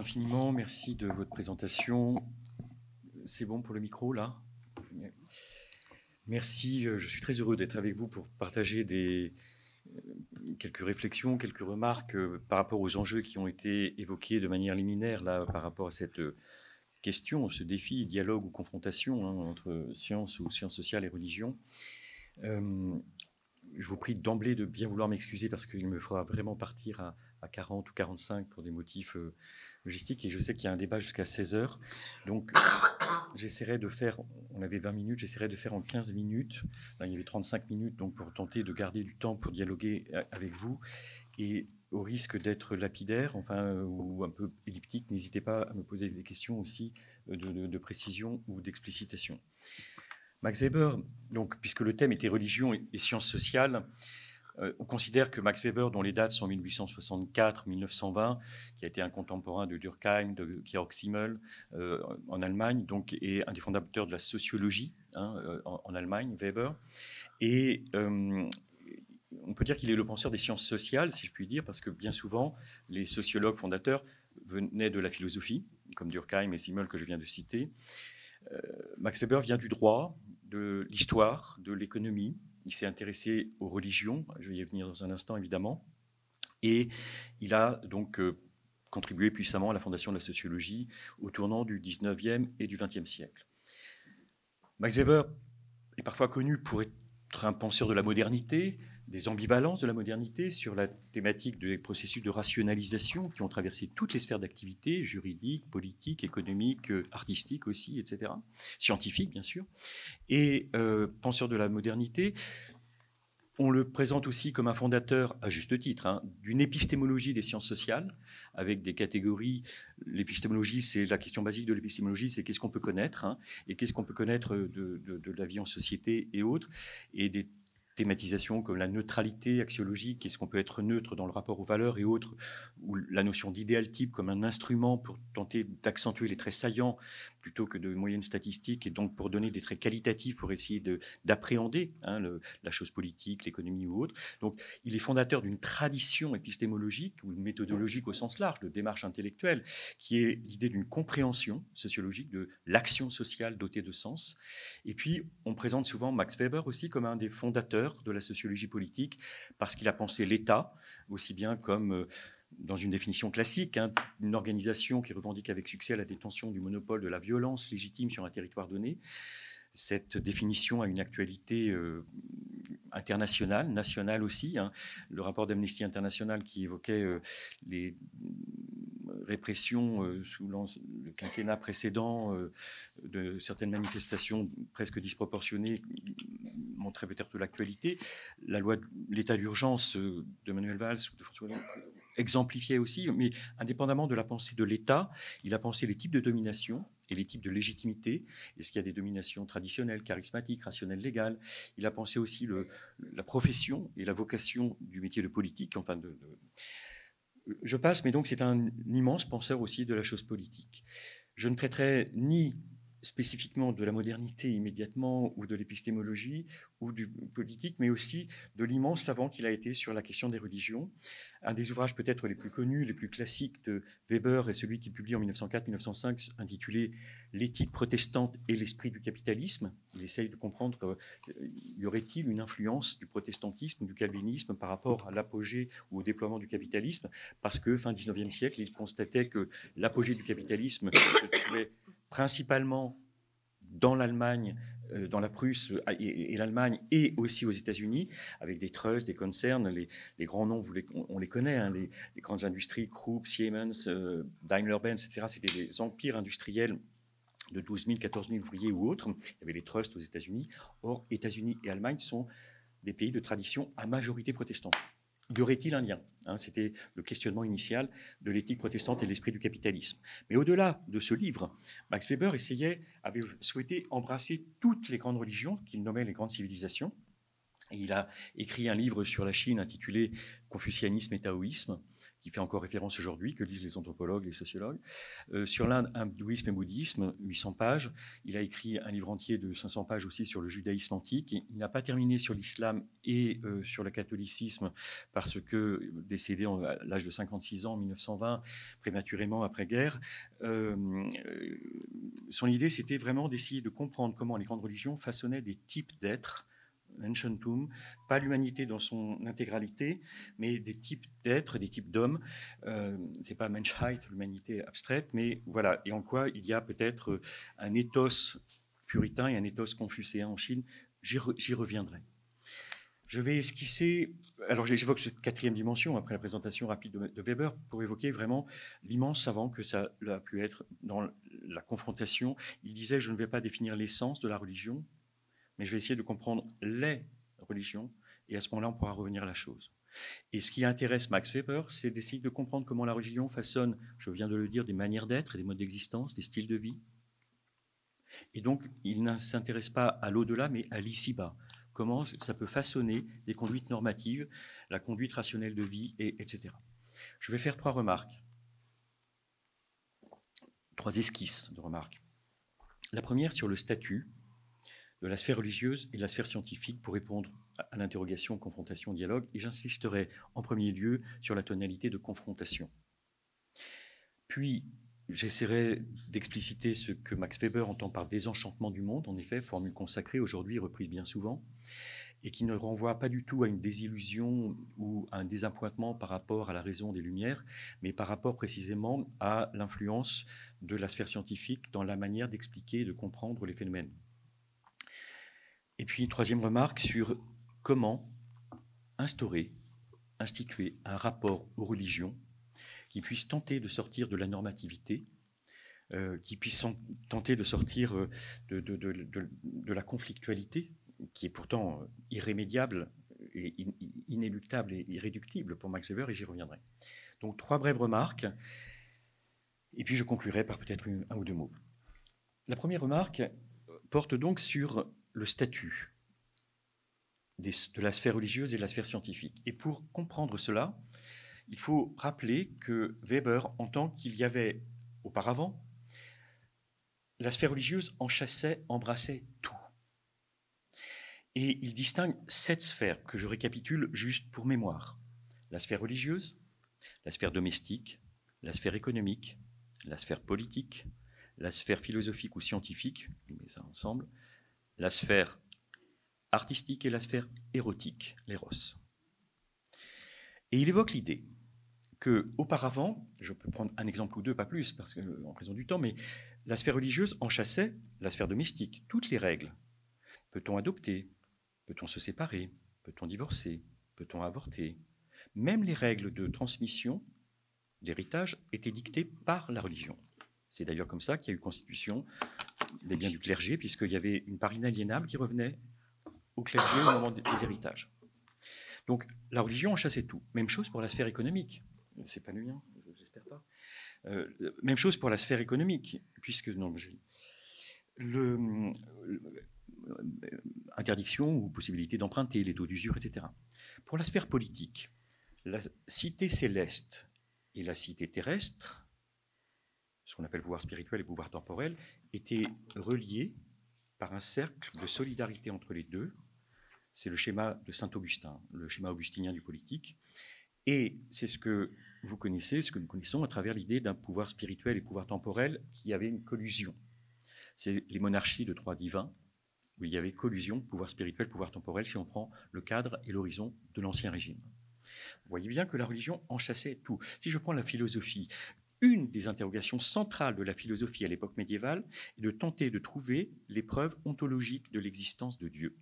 infiniment, merci de votre présentation. C'est bon pour le micro là? Merci, euh, je suis très heureux d'être avec vous pour partager des, euh, quelques réflexions, quelques remarques euh, par rapport aux enjeux qui ont été évoqués de manière liminaire là par rapport à cette question, ce défi, dialogue ou confrontation hein, entre sciences ou sciences sociales et religion. je vous prie d'emblée de bien vouloir m'excuser parce qu'il me faudra vraiment partir à, 40 ou 45 pour des motifs logistique et je sais qu'il y a un débat jusqu'à 16 heures. Donc, j'essaierai de faire, on avait 20 minutes, j'essaierai de faire en 15 minutes. il y avait 35 minutes, donc pour tenter de garder du temps pour dialoguer euh, avec vous. Et au risque d'être lapidaire, enfin, euh, ou un peu elliptique, n'hésitez pas à me poser des questions aussi euh, de précision ou d'explicitation. Max Weber, donc, puisque le thème était religion et sciences sociales, euh, on considère que Max Weber, dont les dates sont 1864-1920, qui a été un contemporain de Durkheim, de Georg Simmel euh, en Allemagne, donc est un des fondateurs de la sociologie hein, euh, en, Allemagne, Weber. Et on peut dire qu'il est le penseur des sciences sociales, si je puis dire, parce que bien souvent, les sociologues fondateurs venaient de la philosophie, comme Durkheim et Simmel que je viens de citer. Max Weber vient du droit, de l'histoire, de l'économie, il s'est intéressé aux religions, je vais y venir dans un instant évidemment, et il a donc euh, contribué puissamment à la fondation de la sociologie au tournant du 19e et du 20e siècle. Max Weber est parfois connu pour être un penseur de la modernité, des ambivalences de la modernité sur la thématique des processus de rationalisation qui ont traversé toutes les sphères d'activité, juridiques, politiques, économiques, artistiques aussi, etc., scientifiques bien sûr. Et euh, penseur de la modernité, on le présente aussi comme un fondateur, à juste titre, hein, d'une épistémologie des sciences sociales, avec des catégories. L'épistémologie, c'est la question basique de l'épistémologie, c'est qu'est-ce qu'on peut connaître, hein, et qu'est-ce qu'on peut connaître de, de, la vie en société et autres, et des thématisation comme la neutralité axiologique, est-ce qu'on peut être neutre dans le rapport aux valeurs et autres, ou la notion d'idéal type comme un instrument pour tenter d'accentuer les traits saillants plutôt que de moyennes statistiques, et donc pour donner des traits qualitatifs pour essayer d'appréhender hein, la chose politique, l'économie ou autre. Donc il est fondateur d'une tradition épistémologique ou méthodologique au sens large, de démarche intellectuelle, qui est l'idée d'une compréhension sociologique de l'action sociale dotée de sens. Et puis on présente souvent Max Weber aussi comme un des fondateurs de la sociologie politique parce qu'il a pensé l'État aussi bien comme euh, dans une définition classique, hein, une organisation qui revendique avec succès la détention du monopole de la violence légitime sur un territoire donné. Cette définition a une actualité euh, internationale, nationale aussi. Hein. Le rapport d'Amnesty International qui évoquait euh, les répression euh, sous le quinquennat précédent de certaines manifestations presque disproportionnées montrait peut-être l'actualité. La loi de l'état d'urgence euh, de Manuel Valls ou de François Hollande exemplifiait aussi, mais indépendamment de la pensée de l'État, il a pensé les types de domination et les types de légitimité. Est-ce qu'il y a des dominations traditionnelles, charismatiques, rationnelles, légales? Il a pensé aussi la profession et la vocation du métier de politique, enfin de je passe, mais donc c'est un immense penseur aussi de la chose politique. Je ne traiterai ni spécifiquement de la modernité immédiatement ou de l'épistémologie ou du politique, mais aussi de l'immense savant qu'il a été sur la question des religions. Un des ouvrages peut-être les plus connus, les plus classiques de Weber est celui qu'il publie en 1904-1905 intitulé L'éthique protestante et l'esprit du capitalisme. Il essaye de comprendre euh, y aurait-il une influence du protestantisme ou du calvinisme par rapport à l'apogée ou au déploiement du capitalisme, parce que fin 19e siècle, il constatait que l'apogée du capitalisme principalement dans l'Allemagne, euh, dans la Prusse et, l'Allemagne, et aussi aux États-Unis, avec des trusts, des concerns. Les, grands noms, on, les connaît, hein, les, grandes industries, Krupp, Siemens, euh, Daimler-Benz, etc. C'était des empires industriels de 12 000, 14 000 ouvriers ou autres. Il y avait les trusts aux États-Unis. Or, États-Unis et Allemagne sont des pays de tradition à majorité protestante y aurait-il un lien hein, C'était le questionnement initial de l'éthique protestante et l'esprit du capitalisme. Mais au-delà de ce livre, Max Weber essayait, avait souhaité embrasser toutes les grandes religions qu'il nommait les grandes civilisations. Et il a écrit un livre sur la Chine intitulé Confucianisme et Taoïsme, qui fait encore référence aujourd'hui, que lisent les anthropologues, les sociologues. Euh, sur l'Inde, hindouisme et bouddhisme, 800 pages. Il a écrit un livre entier de 500 pages aussi sur le judaïsme antique. Il n'a pas terminé sur l'islam et euh, sur le catholicisme parce que, décédé à l'âge de 56 ans en 1920, prématurément après-guerre, euh, son idée, c'était vraiment d'essayer de comprendre comment les grandes religions façonnaient des types d'êtres Enchantum, pas l'humanité dans son intégralité, mais des types d'êtres, des types d'hommes. Euh, c'est pas Menschheit, l'humanité abstraite, mais voilà. Et en quoi il y a peut-être un ethos puritain et un ethos confucéen en Chine? J'y reviendrai. Je vais esquisser, alors j'évoque cette quatrième dimension après la présentation rapide de, Weber pour évoquer vraiment l'immense savant que ça a pu être dans la confrontation. Il disait, je ne vais pas définir l'essence de la religion, mais je vais essayer de comprendre les religions, et à ce moment-là, on pourra revenir à la chose. Et ce qui intéresse Max Weber, c'est d'essayer de comprendre comment la religion façonne, je viens de le dire, des manières d'être, des modes d'existence, des styles de vie. Et donc, il ne s'intéresse pas à l'au-delà, mais à l'ici-bas. Comment ça peut façonner des conduites normatives, la conduite rationnelle de vie, et, etc. Je vais faire trois remarques, trois esquisses de remarques. La première sur le statut, de la sphère religieuse et de la sphère scientifique pour répondre à l'interrogation, confrontation, dialogue. Et j'insisterai en premier lieu sur la tonalité de confrontation. Puis, j'essaierai d'expliciter ce que Max Weber entend par désenchantement du monde, en effet, formule consacrée aujourd'hui, reprise bien souvent, et qui ne renvoie pas du tout à une désillusion ou à un désappointement par rapport à la raison des Lumières, mais par rapport précisément à l'influence de la sphère scientifique dans la manière d'expliquer et de comprendre les phénomènes. Et puis, troisième remarque sur comment instaurer, instituer un rapport aux religions qui puisse tenter de sortir de la normativité, euh, qui puisse tenter de sortir euh, de, la conflictualité, qui est pourtant irrémédiable et inéluctable et irréductible pour Max Weber, et j'y reviendrai. Donc trois brèves remarques, et puis je conclurai par peut-être un ou deux mots. La première remarque porte donc sur le statut de la sphère religieuse et de la sphère scientifique. Et pour comprendre cela, il faut rappeler que Weber entend qu'il y avait auparavant, la sphère religieuse enchassait, embrassait tout. Et il distingue sept sphères que je récapitule juste pour mémoire. La sphère religieuse, la sphère domestique, la sphère économique, la sphère politique, la sphère philosophique ou scientifique, je mets ça ensemble, la sphère artistique et la sphère érotique, l'éros. Et il évoque l'idée que auparavant, je peux prendre un exemple ou deux, pas plus, parce que en raison du temps, mais la sphère religieuse enchassait la sphère domestique, toutes les règles. Peut-on adopter? Peut-on se séparer? Peut-on divorcer? Peut-on avorter? Même les règles de transmission d'héritage étaient dictées par la religion. C'est d'ailleurs comme ça qu'il y a eu constitution des biens du clergé, puisqu'il y avait une part inaliénable qui revenait au clergé au moment des héritages. Donc la religion chassait tout. Même chose pour la sphère économique. C'est pas le mien, j'espère pas. Euh, même chose pour la sphère économique, puisque non, je, le, interdiction ou possibilité d'emprunter les taux d'usure, etc. Pour la sphère politique, la cité céleste et la cité terrestre ce qu'on appelle pouvoir spirituel et pouvoir temporel, étaient reliés par un cercle de solidarité entre les deux. C'est le schéma de Saint Augustin, le schéma augustinien du politique. Et c'est ce que vous connaissez, ce que nous connaissons à travers l'idée d'un pouvoir spirituel et pouvoir temporel qui avait une collusion. C'est les monarchies de trois divins, où il y avait collusion, pouvoir spirituel, pouvoir temporel, si on prend le cadre et l'horizon de l'Ancien Régime. Vous voyez bien que la religion enchassait tout. Si je prends la philosophie, une des interrogations centrales de la philosophie à l'époque médiévale est de tenter de trouver les preuves ontologiques de l'existence de Dieu.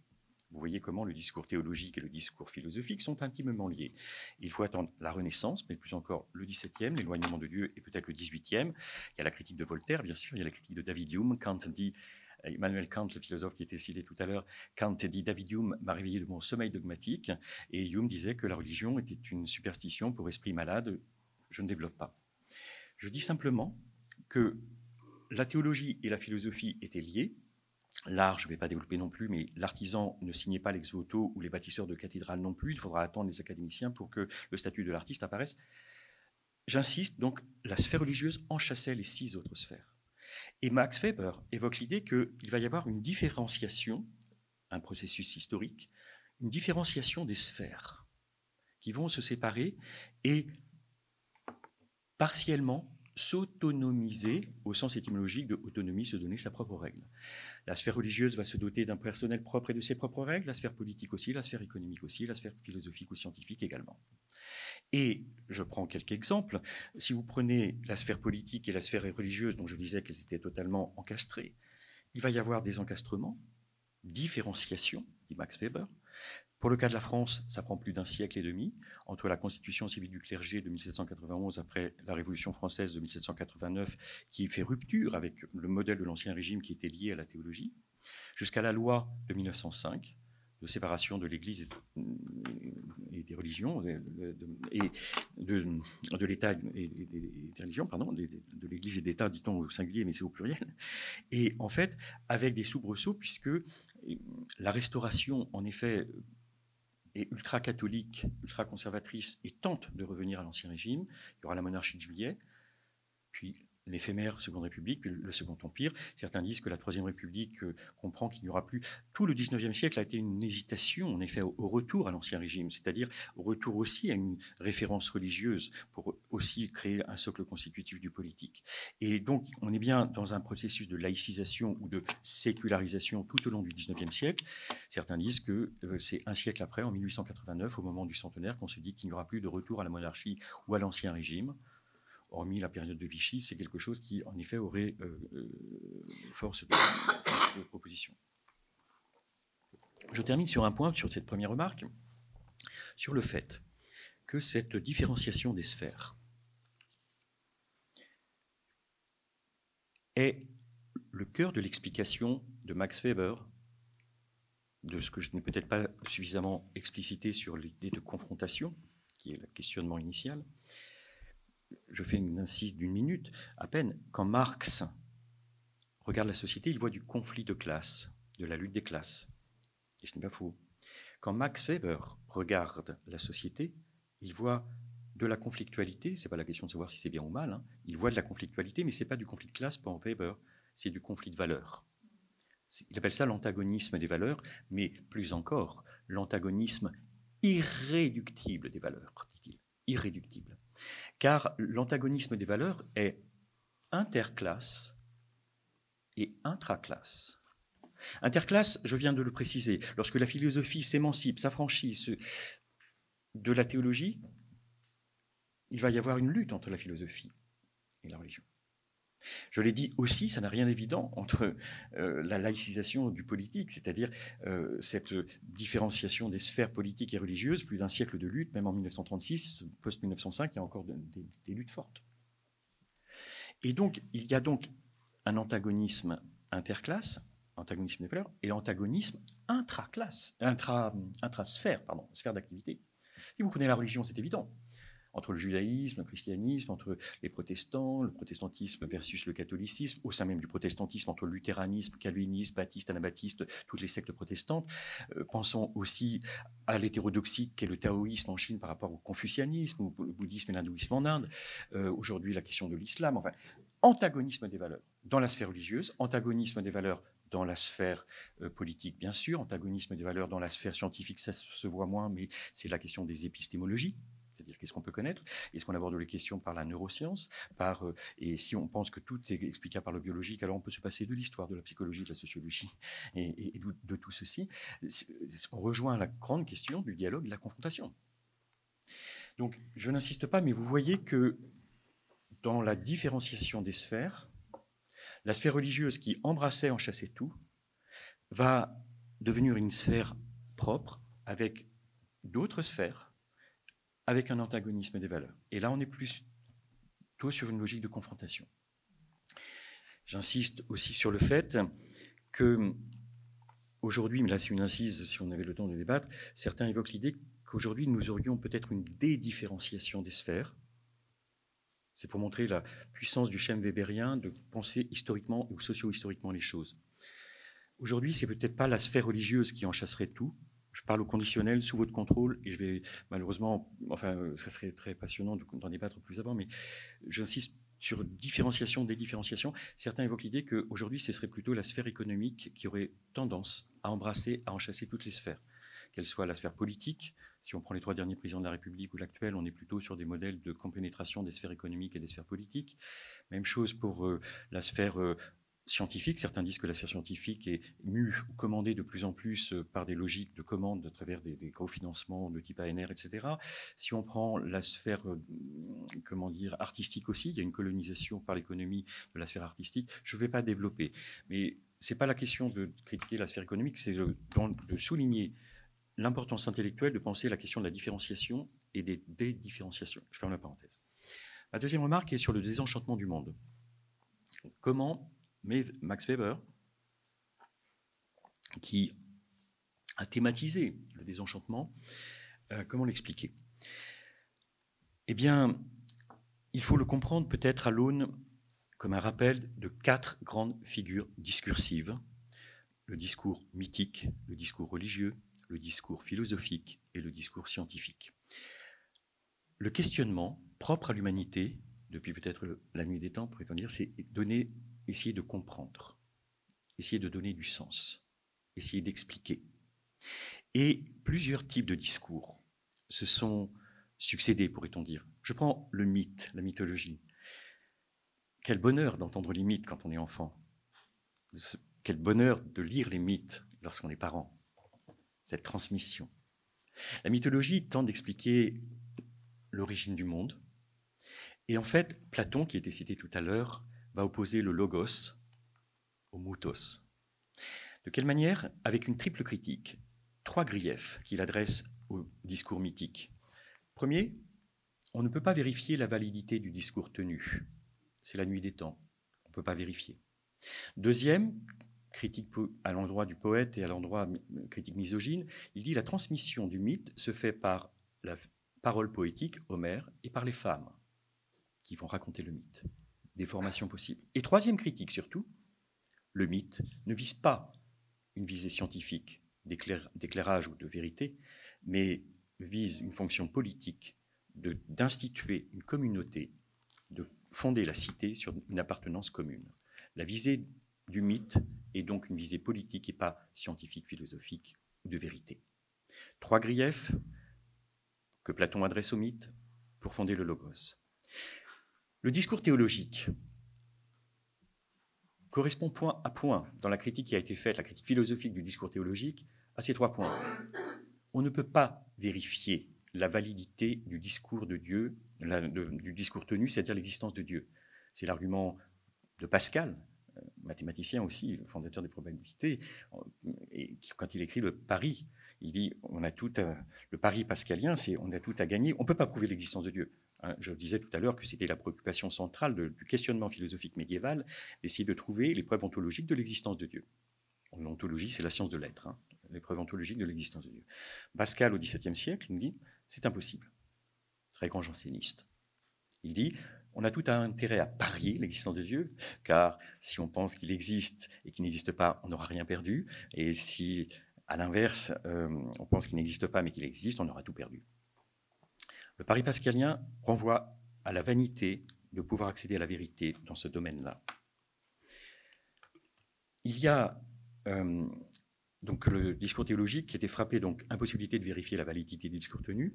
Vous voyez comment le discours théologique et le discours philosophique sont intimement liés. Il faut attendre la Renaissance, mais plus encore le XVIIe, l'éloignement de Dieu, et peut-être le XVIIIe. Il y a la critique de Voltaire, bien sûr, il y a la critique de David Hume. Kant dit, Emmanuel Kant, le philosophe qui était cité tout à l'heure, Kant dit David Hume m'a réveillé de mon sommeil dogmatique, et Hume disait que la religion était une superstition pour esprit malade. Je ne développe pas. Je dis simplement que la théologie et la philosophie étaient liées. L'art, je ne vais pas développer non plus, mais l'artisan ne signait pas l'ex voto ou les bâtisseurs de cathédrales non plus. Il faudra attendre les académiciens pour que le statut de l'artiste apparaisse. j'insiste, donc la sphère religieuse enchassait les six autres sphères. Et Max Weber évoque l'idée qu'il va y avoir une différenciation, un processus historique, une différenciation des sphères qui vont se séparer et partiellement s'autonomiser au sens étymologique de autonomie, se donner sa propre règle. La sphère religieuse va se doter d'un personnel propre et de ses propres règles, la sphère politique aussi, la sphère économique aussi, la sphère philosophique ou scientifique également. Et je prends quelques exemples. Si vous prenez la sphère politique et la sphère religieuse, dont je disais qu'elles étaient totalement encastrées, il va y avoir des encastrements, différenciation, dit Max Weber, pour le cas de la France, ça prend plus d'un siècle et demi, entre la constitution civile du clergé de 1791 après la Révolution française de 1789, qui fait rupture avec le modèle de l'Ancien Régime qui était lié à la théologie, jusqu'à la loi de 1905 de séparation de l'Église et des religions, et de, l'État et des religions, pardon, de l'Église et d'État, dit-on au singulier, mais c'est au pluriel. Et en fait, avec des soubresauts, puisque la restauration, en effet, est ultra-catholique, ultra-conservatrice et tente de revenir à l'Ancien Régime. Il y aura la monarchie de juillet, puis l'éphémère Seconde République, le Second Empire. Certains disent que la Troisième République euh, comprend qu'il n'y aura plus. Tout le XIXe siècle a été une hésitation, en effet, au, retour à l'Ancien Régime, c'est-à-dire au retour aussi à une référence religieuse pour aussi créer un socle constitutif du politique. Et donc, on est bien dans un processus de laïcisation ou de sécularisation tout au long du XIXe siècle. Certains disent que euh, c'est un siècle après, en 1889, au moment du centenaire, qu'on se dit qu'il n'y aura plus de retour à la monarchie ou à l'Ancien Régime hormis la période de Vichy, c'est quelque chose qui, en effet, aurait euh, euh, force, de, proposition. Je termine sur un point, sur cette première remarque, sur le fait que cette différenciation des sphères est le cœur de l'explication de Max Weber de ce que je n'ai peut-être pas suffisamment explicité sur l'idée de confrontation, qui est le questionnement initial, je fais une incise d'une minute à peine, quand Marx regarde la société, il voit du conflit de classe, de la lutte des classes. Et ce n'est pas faux. Quand Max Weber regarde la société, il voit de la conflictualité, ce n'est pas la question de savoir si c'est bien ou mal, hein. il voit de la conflictualité, mais ce n'est pas du conflit de classe pour Weber, c'est du conflit de valeurs. Il appelle ça l'antagonisme des valeurs, mais plus encore, l'antagonisme irréductible des valeurs, dit-il. Irréductible car l'antagonisme des valeurs est interclasse et intraclasse. Interclasse, je viens de le préciser, lorsque la philosophie s'émancipe, s'affranchit de la théologie, il va y avoir une lutte entre la philosophie et la religion. Je l'ai dit aussi, ça n'a rien d'évident entre euh, la laïcisation du politique, c'est-à-dire euh, cette différenciation des sphères politiques et religieuses, plus d'un siècle de lutte, même en 1936, post-1905, il y a encore des, luttes fortes. Et donc, il y a donc un antagonisme interclasse, antagonisme des valeurs, et l'antagonisme intraclasse, intra, intrasphère, pardon, sphère d'activité. Si vous prenez la religion, c'est évident entre le judaïsme, le christianisme, entre les protestants, le protestantisme versus le catholicisme, au sein même du protestantisme, entre le luthéranisme, calvinisme, baptiste, anabaptiste, toutes les sectes protestantes. Euh, pensons aussi à l'hétérodoxie qu'est le taoïsme en Chine par rapport au confucianisme, ou le bouddhisme et l'hindouisme en Inde. Euh, aujourd'hui, la question de l'islam. Enfin, antagonisme des valeurs dans la sphère religieuse, antagonisme des valeurs dans la sphère euh, politique, bien sûr, antagonisme des valeurs dans la sphère scientifique, ça se voit moins, mais c'est la question des épistémologies c'est-à-dire qu'est-ce qu'on peut connaître? Est-ce qu'on aborde les questions par la neuroscience par, euh, Et si on pense que tout est explicable par le biologique, alors on peut se passer de l'histoire, de la psychologie, de la sociologie et, de, tout ceci. On rejoint la grande question du dialogue, de la confrontation. Donc, je n'insiste pas, mais vous voyez que dans la différenciation des sphères, la sphère religieuse qui embrassait, enchâssait tout, va devenir une sphère propre avec d'autres sphères avec un antagonisme des valeurs. Et là, on est plutôt sur une logique de confrontation. J'insiste aussi sur le fait que aujourd'hui, mais là c'est une incise si on avait le temps de débattre, certains évoquent l'idée qu'aujourd'hui nous aurions peut-être une dédifférenciation des sphères. C'est pour montrer la puissance du schème weberien de penser historiquement ou socio-historiquement les choses. Aujourd'hui, c'est peut-être pas la sphère religieuse qui en chasserait tout, je parle au conditionnel, sous votre contrôle, et je vais malheureusement, enfin, ça serait très passionnant d'en débattre plus avant, mais j'insiste sur différenciation, dédifférenciation. Certains évoquent l'idée qu'aujourd'hui, ce serait plutôt la sphère économique qui aurait tendance à embrasser, à enchasser toutes les sphères, qu'elle soit la sphère politique. Si on prend les trois derniers présidents de la République ou l'actuel, on est plutôt sur des modèles de compénétration des sphères économiques et des sphères politiques. Même chose pour euh, la sphère euh, scientifique. Certains disent que la sphère scientifique est mue ou commandée de plus en plus euh, par des logiques de commande à travers des, gros financements de type ANR, etc. Si on prend la sphère, euh, comment dire, artistique aussi, il y a une colonisation par l'économie de la sphère artistique. Je ne vais pas développer, mais ce n'est pas la question de critiquer la sphère économique, c'est de, de souligner l'importance intellectuelle de penser la question de la différenciation et des dédifférenciations. Je ferme la parenthèse. Ma deuxième remarque est sur le désenchantement du monde. Comment mais Max Weber, qui a thématisé le désenchantement, euh, comment l'expliquer? Eh bien, il faut le comprendre peut-être à l'aune comme un rappel de quatre grandes figures discursives, le discours mythique, le discours religieux, le discours philosophique et le discours scientifique. Le questionnement propre à l'humanité, depuis peut-être la nuit des temps, pourrait-on dire, c'est donner essayer de comprendre, essayer de donner du sens, essayer d'expliquer. Et plusieurs types de discours se sont succédés, pourrait-on dire. Je prends le mythe, la mythologie. Quel bonheur d'entendre les mythes quand on est enfant. Quel bonheur de lire les mythes lorsqu'on est parent. Cette transmission. La mythologie tente d'expliquer l'origine du monde. Et en fait, Platon, qui était cité tout à l'heure, va opposer le logos au moutos. De quelle manière Avec une triple critique, trois griefs qu'il adresse au discours mythique. Premier, on ne peut pas vérifier la validité du discours tenu. C'est la nuit des temps. On ne peut pas vérifier. Deuxième, critique à l'endroit du poète et à l'endroit critique misogyne, il dit la transmission du mythe se fait par la parole poétique, Homère, et par les femmes qui vont raconter le mythe des formations possibles. Et troisième critique surtout, le mythe ne vise pas une visée scientifique d'éclairage ou de vérité, mais vise une fonction politique d'instituer une communauté, de fonder la cité sur une appartenance commune. La visée du mythe est donc une visée politique et pas scientifique, philosophique ou de vérité. Trois griefs que Platon adresse au mythe pour fonder le logos. Le discours théologique correspond point à point dans la critique qui a été faite, la critique philosophique du discours théologique, à ces trois points. On ne peut pas vérifier la validité du discours de Dieu, du discours tenu, c'est-à-dire l'existence de Dieu. C'est l'argument de Pascal, euh, mathématicien aussi, fondateur des probabilités, et quand il écrit le pari, il dit on a tout le pari pascalien, c'est on a tout à gagner. On ne peut pas prouver l'existence de Dieu. Hein, je disais tout à l'heure que c'était la préoccupation centrale du questionnement philosophique médiéval d'essayer de trouver les preuves ontologiques de l'existence de Dieu. L'ontologie, c'est la science de l'être, hein, les preuves ontologiques de l'existence de Dieu. Pascal, au XVIIe siècle, nous dit c'est impossible. Très grand janséniste. Il dit on a tout intérêt à parier l'existence de Dieu, car si on pense qu'il existe et qu'il n'existe pas, on n'aura rien perdu. Et si, à l'inverse, euh, on pense qu'il n'existe pas mais qu'il existe, on aura tout perdu. Le pari pascalien renvoie à la vanité de pouvoir accéder à la vérité dans ce domaine-là. Il y a euh, donc le discours théologique qui était frappé donc impossibilité de vérifier la validité du discours tenu.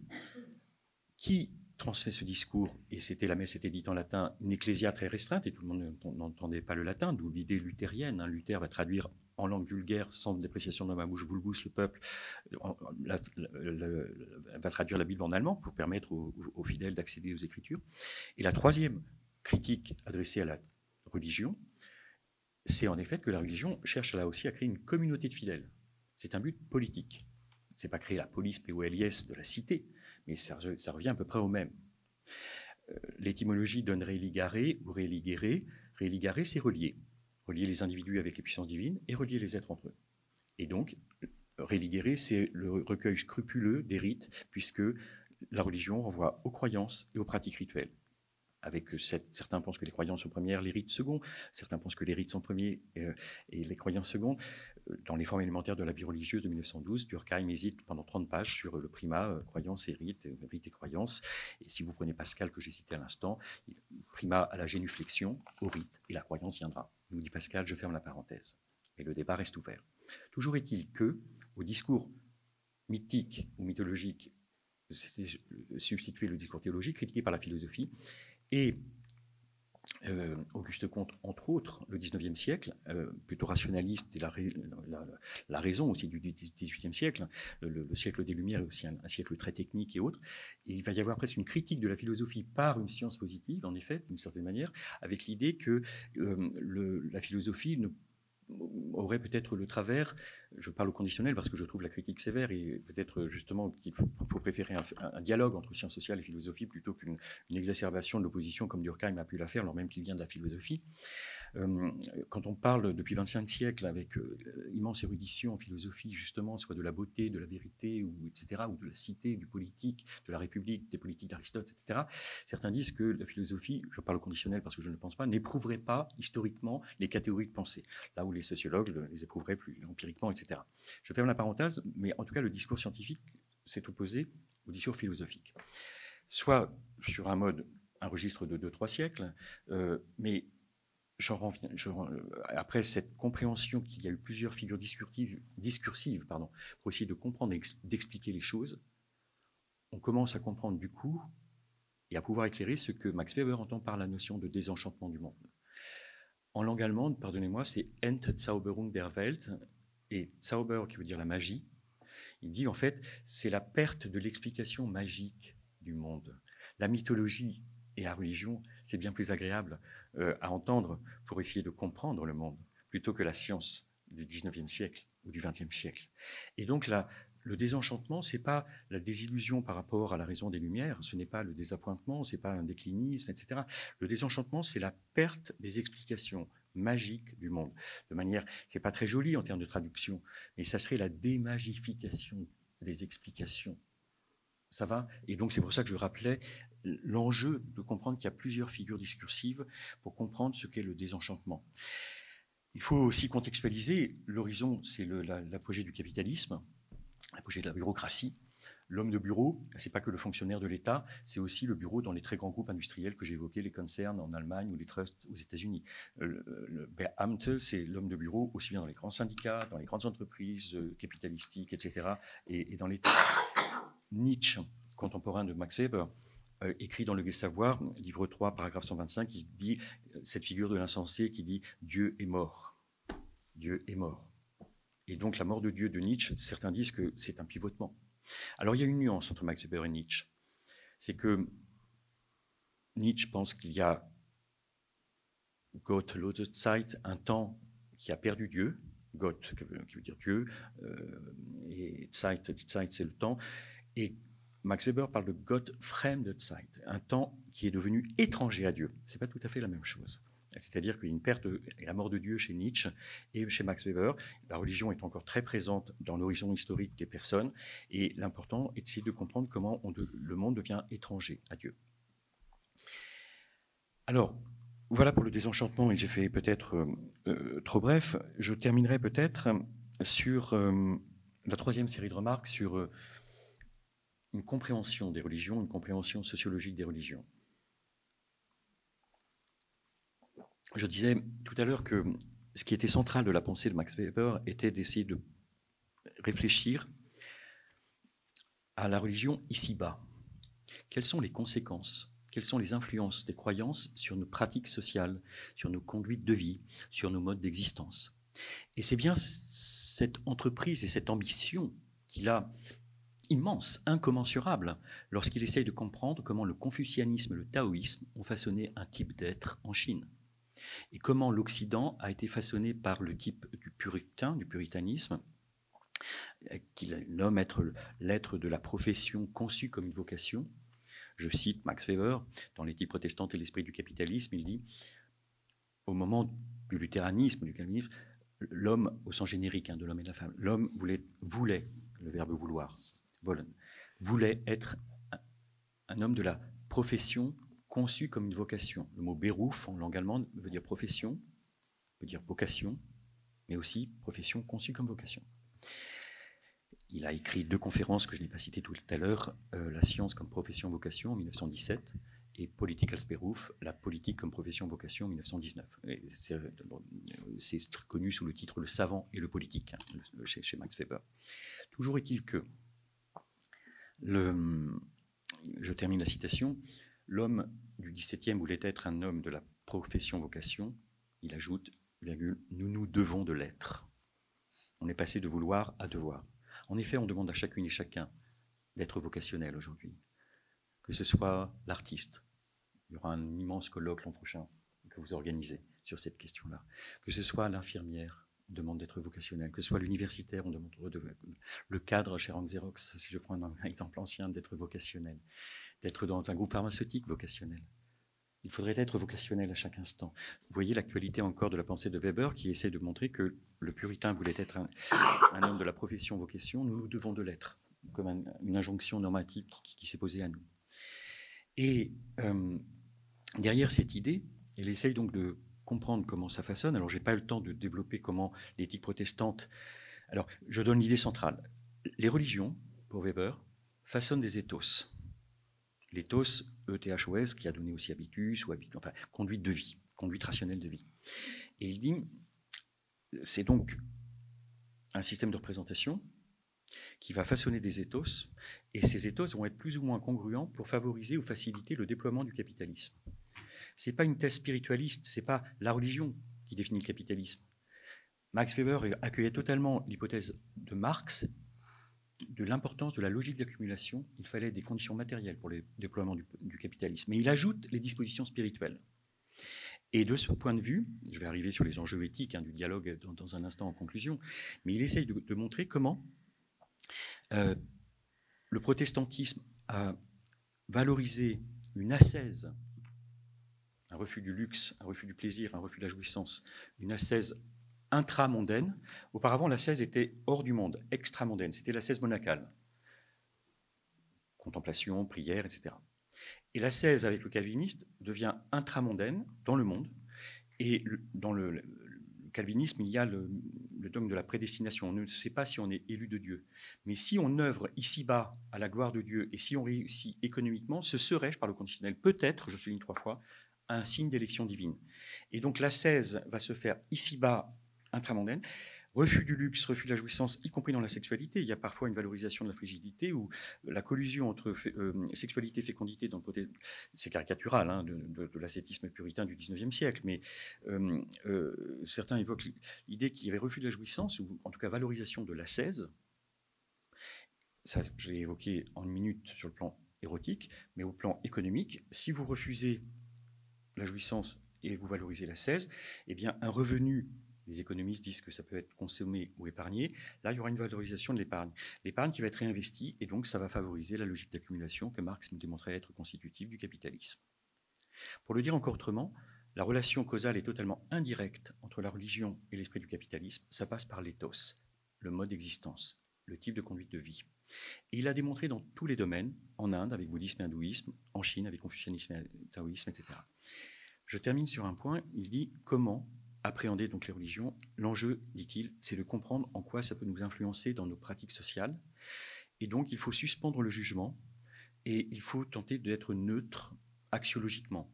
Qui transmet ce discours Et c'était la messe était dite en latin, une ecclésia très restreinte et tout le monde n'entendait pas le latin, d'où l'idée luthérienne. Hein. Luther va traduire en langue vulgaire, sans dépréciation de ma bouche vulgus, le peuple va traduire la Bible en allemand pour permettre aux, fidèles d'accéder aux Écritures. Et la troisième critique adressée à la religion, c'est en effet que la religion cherche là aussi à créer une communauté de fidèles. C'est un but politique. C'est pas créer la police POLIS de la cité, mais ça, revient à peu près au même. Euh, l'étymologie donne religare ou religere. Religare, c'est relier relier les individus avec les puissances divines et relier les êtres entre eux. Et donc, religere, c'est le recueil scrupuleux des rites, puisque la religion renvoie aux croyances et aux pratiques rituelles. avec certains pensent que les croyances sont premières, les rites second, certains pensent que les rites sont premiers et les croyances secondes. Dans les formes élémentaires de la vie religieuse de 1912, Durkheim hésite pendant 30 pages sur le primat, croyances et rites, rites et croyances. Et si vous prenez Pascal, que j'ai cité à l'instant, primat à la génuflexion, au rite, et la croyance viendra. Nous dit Pascal, je ferme la parenthèse. Et le débat reste ouvert. Toujours est-il que, au discours mythique ou mythologique, substituer le discours théologique critiqué par la philosophie, et euh, Auguste Comte, entre autres, le XIXe siècle, euh, plutôt rationaliste, et la, raison aussi du XVIIIe siècle, le, siècle des Lumières est aussi un, siècle très technique et autre, il va y avoir presque une critique de la philosophie par une science positive, en effet, d'une certaine manière, avec l'idée que euh, la philosophie ne aurait peut-être le travers, je parle au conditionnel parce que je trouve la critique sévère et peut-être justement qu'il faut, préférer un, dialogue entre sciences sociales et philosophie plutôt qu'une exacerbation de l'opposition comme Durkheim a pu la faire, alors même qu'il vient de la philosophie. Euh, quand on parle depuis 25 siècles avec euh, immense érudition en philosophie, justement, soit de la beauté, de la vérité, ou, etc., ou de la cité, du politique, de la République, des politiques d'Aristote, etc., certains disent que la philosophie, je parle au conditionnel parce que je ne pense pas, n'éprouverait pas historiquement les catégories de pensée, là où les sociologues les éprouveraient plus empiriquement, etc. Je ferme la parenthèse, mais en tout cas, le discours scientifique s'est opposé au discours philosophique. Soit sur un mode, un registre de 2-3 siècles, euh, mais euh, après cette compréhension qu'il y a eu plusieurs figures discursives, pour essayer de comprendre et d'expliquer les choses, on commence à comprendre du coup et à pouvoir éclairer ce que Max Weber entend par la notion de désenchantement du monde. En langue allemande, pardonnez-moi, c'est Entzauberung der Welt, et Zauber qui veut dire la magie. Il dit en fait, c'est la perte de l'explication magique du monde. La mythologie et la religion, c'est bien plus agréable euh, à entendre pour essayer de comprendre le monde, plutôt que la science du 19e siècle ou du 20e siècle. Et donc là, le désenchantement, c'est pas la désillusion par rapport à la raison des Lumières, ce n'est pas le désappointement, c'est pas un déclinisme, etc. Le désenchantement, c'est la perte des explications magiques du monde. De manière, c'est pas très joli en termes de traduction, mais ça serait la démagification des explications. Ça va Et donc c'est pour ça que je rappelais l'enjeu de comprendre qu'il y a plusieurs figures discursives pour comprendre ce qu'est le désenchantement. Il faut aussi contextualiser, l'horizon, c'est l'apogée du capitalisme, l'apogée de la bureaucratie. L'homme de bureau, ce n'est pas que le fonctionnaire de l'État, c'est aussi le bureau dans les très grands groupes industriels que j'ai évoqués, les concerns en Allemagne ou les trusts aux États-Unis. Le, le Beamte, c'est l'homme de bureau aussi bien dans les grands syndicats, dans les grandes entreprises euh, capitalistiques, etc., et, et dans l'État. Nietzsche, contemporain de Max Weber, euh, écrit dans le Gai livre 3, paragraphe 125, il dit cette figure de l'insensé qui dit Dieu est mort. Dieu est mort. Et donc la mort de Dieu de Nietzsche, certains disent que c'est un pivotement. Alors il y a une nuance entre Max Weber et Nietzsche. C'est que Nietzsche pense qu'il y a Gott, Zeit, un temps qui a perdu Dieu, Gott qui veut, dire Dieu, euh, et Zeit, Zeit c'est le temps, et Max Weber parle de Gott fremde Zeit, un temps qui est devenu étranger à Dieu. Ce n'est pas tout à fait la même chose. C'est-à-dire qu'il y a une perte et la mort de Dieu chez Nietzsche et chez Max Weber. La religion est encore très présente dans l'horizon historique des personnes et l'important est de comprendre comment le monde devient étranger à Dieu. Alors, voilà pour le désenchantement et j'ai fait peut-être euh, euh, trop bref. Je terminerai peut-être sur euh, la troisième série de remarques sur une compréhension des religions, une compréhension sociologique des religions. Je disais tout à l'heure que ce qui était central de la pensée de Max Weber était d'essayer de réfléchir à la religion ici-bas. Quelles sont les conséquences, quelles sont les influences des croyances sur nos pratiques sociales, sur nos conduites de vie, sur nos modes d'existence? Et c'est bien cette entreprise et cette ambition qu'il a immense, incommensurable, lorsqu'il essaye de comprendre comment le confucianisme et le taoïsme ont façonné un type d'être en Chine. Et comment l'Occident a été façonné par le type du puritain, du puritanisme, qu'il nomme être l'être de la profession conçue comme une vocation. Je cite Max Weber, dans l'éthique protestante et l'esprit du capitalisme, il dit, au moment du luthéranisme, du calvinisme, l'homme, au sens générique hein, de l'homme et de la femme, l'homme voulait, le verbe vouloir, voulait être un homme de la profession conçue comme une vocation. Le mot Beruf en langue allemande veut dire profession, veut dire vocation, mais aussi profession conçue comme vocation. Il a écrit deux conférences que je n'ai pas citées tout à l'heure, euh, La science comme profession-vocation en 1917 et Political Beruf, la politique comme profession-vocation en 1919. C'est connu sous le titre Le savant et le politique hein, chez, Max Weber. Toujours est-il que, je termine la citation, l'homme du XVIIe voulait être un homme de la profession-vocation. Il ajoute, nous nous devons de l'être. On est passé de vouloir à devoir. En effet, on demande à chacune et chacun d'être vocationnel aujourd'hui. Que ce soit l'artiste, il y aura un immense colloque l'an prochain que vous organisez sur cette question-là. Que ce soit l'infirmière, demande d'être vocationnel. Que ce soit l'universitaire, on demande de, le cadre chez Xerox, si je prends un exemple ancien, d'être vocationnel. D'être dans un groupe pharmaceutique vocationnel. Il faudrait être vocationnel à chaque instant. Vous voyez l'actualité encore de la pensée de Weber qui essaie de montrer que le puritain voulait être un, homme de la profession vocation, nous devons de l'être, comme une injonction normatique qui, s'est posée à nous. Et euh, derrière cette idée, elle essaye donc de comprendre comment ça façonne. Alors, je n'ai pas eu le temps de développer comment l'éthique protestante. Alors, je donne l'idée centrale. Les religions, pour Weber, façonnent des ethos. L'éthos, ETHOS, qui a donné aussi habitus, ou enfin, conduite de vie, conduite rationnelle de vie. Et il dit, c'est donc un système de représentation qui va façonner des ethos, et ces ethos vont être plus ou moins congruents pour favoriser ou faciliter le déploiement du capitalisme. N'est pas une thèse spiritualiste, ce n'est pas la religion qui définit le capitalisme. Max Weber accueillait totalement l'hypothèse de Marx de l'importance de la logique d'accumulation. Il fallait des conditions matérielles pour le déploiement du, capitalisme. Mais il ajoute les dispositions spirituelles. Et de ce point de vue, je vais arriver sur les enjeux éthiques hein, du dialogue dans, un instant en conclusion, mais il essaye de, montrer comment euh, le protestantisme a valorisé une ascèse, refus du luxe, un refus du plaisir, un refus de la jouissance, une ascèse intramondaine. Auparavant, la 16 était hors du monde, extramondaine. C'était la 16 monacale. Contemplation, prière, etc. Et la 16, avec le calviniste, devient intramondaine dans le monde. Et dans le, calvinisme, il y a le, dogme de la prédestination. On ne sait pas si on est élu de Dieu. Mais si on œuvre ici-bas à la gloire de Dieu et si on réussit économiquement, ce serait, je parle au conditionnel, peut-être, je souligne trois fois, un signe d'élection divine. Et donc la 16 va se faire ici-bas intramondaine. Refus du luxe, refus de la jouissance, y compris dans la sexualité. Il y a parfois une valorisation de la frigidité ou la collusion entre euh, sexualité et fécondité, c'est caricatural hein, de, l'ascétisme puritain du 19e siècle, mais euh, euh, certains évoquent l'idée qu'il y avait refus de la jouissance, ou en tout cas valorisation de l'ascèse. Ça, je l'ai évoqué en une minute sur le plan érotique, mais au plan économique, si vous refusez la jouissance et vous valorisez l'ascèse, eh bien, un revenu les économistes disent que ça peut être consommé ou épargné. Là, il y aura une valorisation de l'épargne. L'épargne qui va être réinvestie, et donc ça va favoriser la logique d'accumulation que Marx démontrait être constitutive du capitalisme. Pour le dire encore autrement, la relation causale est totalement indirecte entre la religion et l'esprit du capitalisme. Ça passe par l'éthos, le mode d'existence, le type de conduite de vie. Et il a démontré dans tous les domaines, en Inde avec bouddhisme et hindouisme, en Chine avec confucianisme et taoïsme, etc. Je termine sur un point, il dit comment appréhender donc les religions, l'enjeu, dit-il, c'est de comprendre en quoi ça peut nous influencer dans nos pratiques sociales. Et donc, il faut suspendre le jugement et il faut tenter d'être neutre axiologiquement.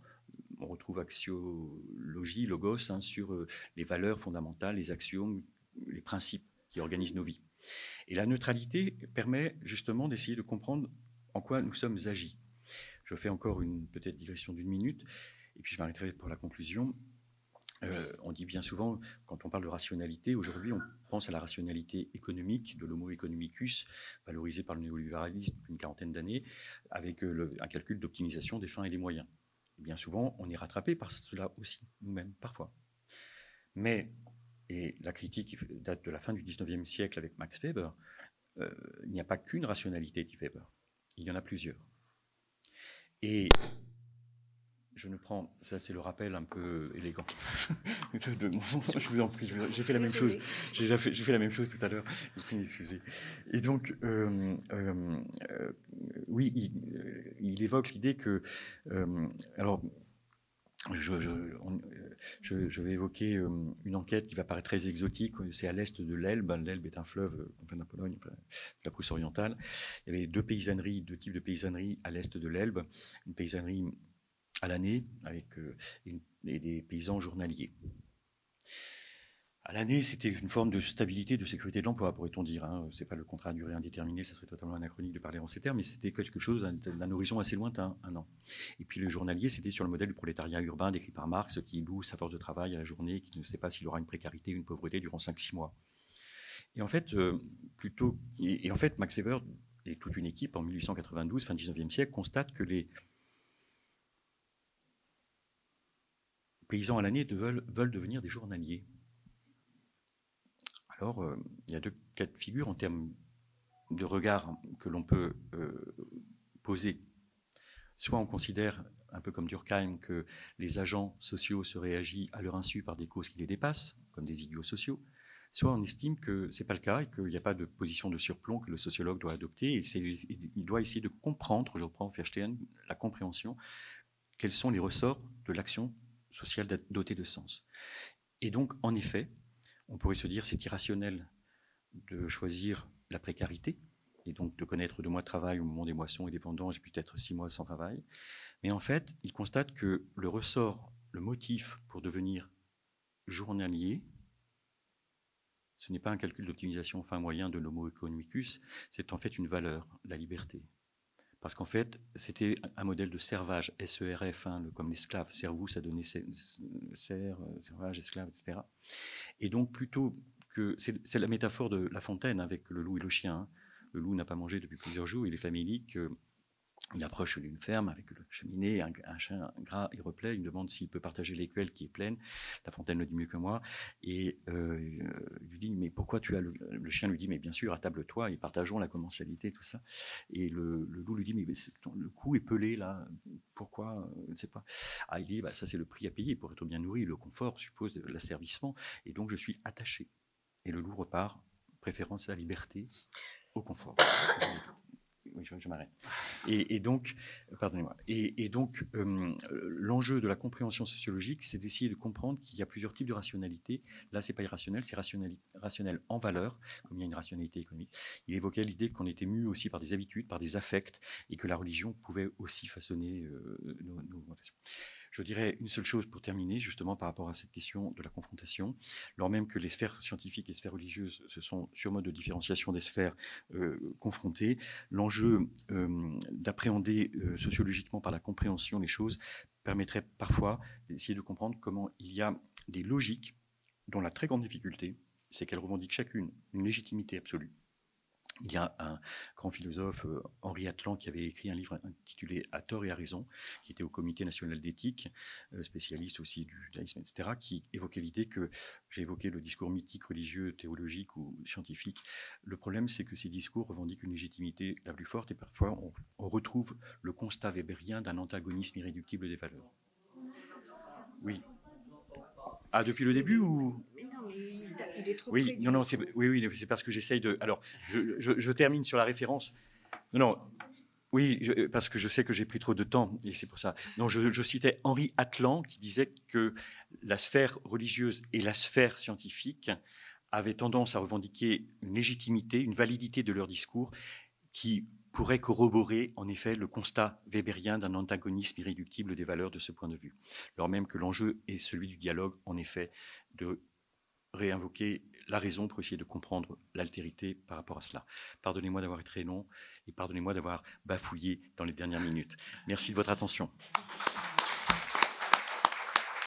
On retrouve axiologie, logos, hein, sur euh, les valeurs fondamentales, les axiomes, les principes qui organisent nos vies. Et la neutralité permet justement d'essayer de comprendre en quoi nous sommes agis. Je fais encore une peut-être digression d'une minute, et puis je m'arrêterai pour la conclusion. Euh, on dit bien souvent, quand on parle de rationalité, aujourd'hui on pense à la rationalité économique de l'homo economicus, valorisé par le néolibéralisme depuis une quarantaine d'années, avec euh, un calcul d'optimisation des fins et des moyens. bien souvent, on est rattrapé par cela aussi, nous-mêmes, parfois. Mais, et la critique date de la fin du 19e siècle avec Max Weber, euh, il n'y a pas qu'une rationalité, dit Weber. Il y en a plusieurs. Et je ne prends, ça c'est le rappel un peu élégant. je vous en prie, j'ai fait la même chose. J'ai fait, fait, la même chose tout à l'heure. Excusez. Et donc, euh, euh, euh, oui, il, il évoque l'idée que, alors, je, je, vais évoquer une enquête qui va paraître très exotique. C'est à l'est de l'Elbe. L'Elbe est un fleuve, enfin, de la Pologne, de la Prusse orientale. Il y avait deux paysanneries, deux types de paysanneries à l'est de l'Elbe. Une paysannerie à l'année avec euh, des paysans journaliers. À l'année, c'était une forme de stabilité, de sécurité de l'emploi, pourrait-on dire. Hein. Ce n'est pas le contrat à durée indéterminée, ça serait totalement anachronique de parler en ces termes, mais c'était quelque chose d'un horizon assez lointain, un an. Et puis le journalier, c'était sur le modèle du prolétariat urbain décrit par Marx, qui loue sa force de travail à la journée, qui ne sait pas s'il aura une précarité, une pauvreté durant 5-6 mois. Et en fait, euh, plutôt, et, en fait, Max Weber et toute une équipe en 1892, fin 19e siècle, constate que les paysans à l'année veulent, devenir des journaliers. Alors, euh, il y a deux cas de figure en termes de regard que l'on peut euh, poser. Soit on considère, un peu comme Durkheim, que les agents sociaux se réagissent à leur insu par des causes qui les dépassent, comme des idiots sociaux, soit on estime que ce n'est pas le cas et qu'il n'y a pas de position de surplomb que le sociologue doit adopter. Et il doit essayer de comprendre, je reprends Verstehen, la compréhension, quels sont les ressorts de l'action social doté de sens. Et donc, en effet, on pourrait se dire c'est irrationnel de choisir la précarité et donc de connaître deux mois de travail au moment des moissons et des j'ai pu être six mois sans travail. Mais en fait, il constate que le ressort, le motif pour devenir journalier, ce n'est pas un calcul d'optimisation fin moyen de l'homo economicus, c'est en fait une valeur, la liberté. Parce qu'en fait, c'était un modèle de servage, SERF, hein, comme l'esclave. Servus, ça donnait ser, servage, esclave, etc. Et donc, plutôt que. C'est la métaphore de La Fontaine avec le loup et le chien. Hein. Le loup n'a pas mangé depuis plusieurs jours, il est famélique. Il approche d'une ferme avec le cheminée, un, un chien gras et replay. Il me demande s'il peut partager l'écuelle qui est pleine. La Fontaine le dit mieux que moi. Et euh, il lui dit Mais pourquoi tu as le, chien lui dit Mais bien sûr, à table toi et partageons la commensalité, tout ça. Et le, loup lui dit Mais, le cou est pelé là. Pourquoi? Je ne sais pas. Ah, il dit bah, Ça, c'est le prix à payer pour être bien nourri. Le confort suppose l'asservissement. Et donc, je suis attaché. Et le loup repart préférence à la liberté au confort oui, je, m'arrête. Et, donc, pardonnez-moi. Et, donc, euh, l'enjeu de la compréhension sociologique, c'est d'essayer de comprendre qu'il y a plusieurs types de rationalité. Là, c'est pas irrationnel, c'est rationnel en valeur, comme il y a une rationalité économique. Il évoquait l'idée qu'on était mu aussi par des habitudes, par des affects, et que la religion pouvait aussi façonner euh, nos, nos je dirais une seule chose pour terminer, justement par rapport à cette question de la confrontation. Alors même que les sphères scientifiques et les sphères religieuses, ce sont sur mode de différenciation des sphères euh, confrontées, l'enjeu euh, d'appréhender euh, sociologiquement par la compréhension les choses permettrait parfois d'essayer de comprendre comment il y a des logiques dont la très grande difficulté, c'est qu'elles revendiquent chacune une légitimité absolue il y a un grand philosophe, euh, Henri Atlan, qui avait écrit un livre intitulé À tort et à raison, qui était au Comité national d'éthique, euh, spécialiste aussi du judaïsme, etc., qui évoquait l'idée que, j'ai évoqué le discours mythique, religieux, théologique ou scientifique. Le problème, c'est que ces discours revendiquent une légitimité la plus forte et parfois on, on retrouve le constat weberien d'un antagonisme irréductible des valeurs. Oui, ah, depuis le début ou? Mais non, mais il, est trop Oui, non, non, c'est, oui, oui, c'est parce que j'essaye de. Alors, je, termine sur la référence. Non, non. Oui, parce que je sais que j'ai pris trop de temps et c'est pour ça. Non, je, citais Henri Atlan qui disait que la sphère religieuse et la sphère scientifique avaient tendance à revendiquer une légitimité, une validité de leur discours qui pourrait corroborer en effet le constat weberien d'un antagonisme irréductible des valeurs de ce point de vue. Alors même que l'enjeu est celui du dialogue, en effet, de réinvoquer la raison pour essayer de comprendre l'altérité par rapport à cela. Pardonnez-moi d'avoir été long et pardonnez-moi d'avoir bafouillé dans les dernières minutes. Merci de votre attention.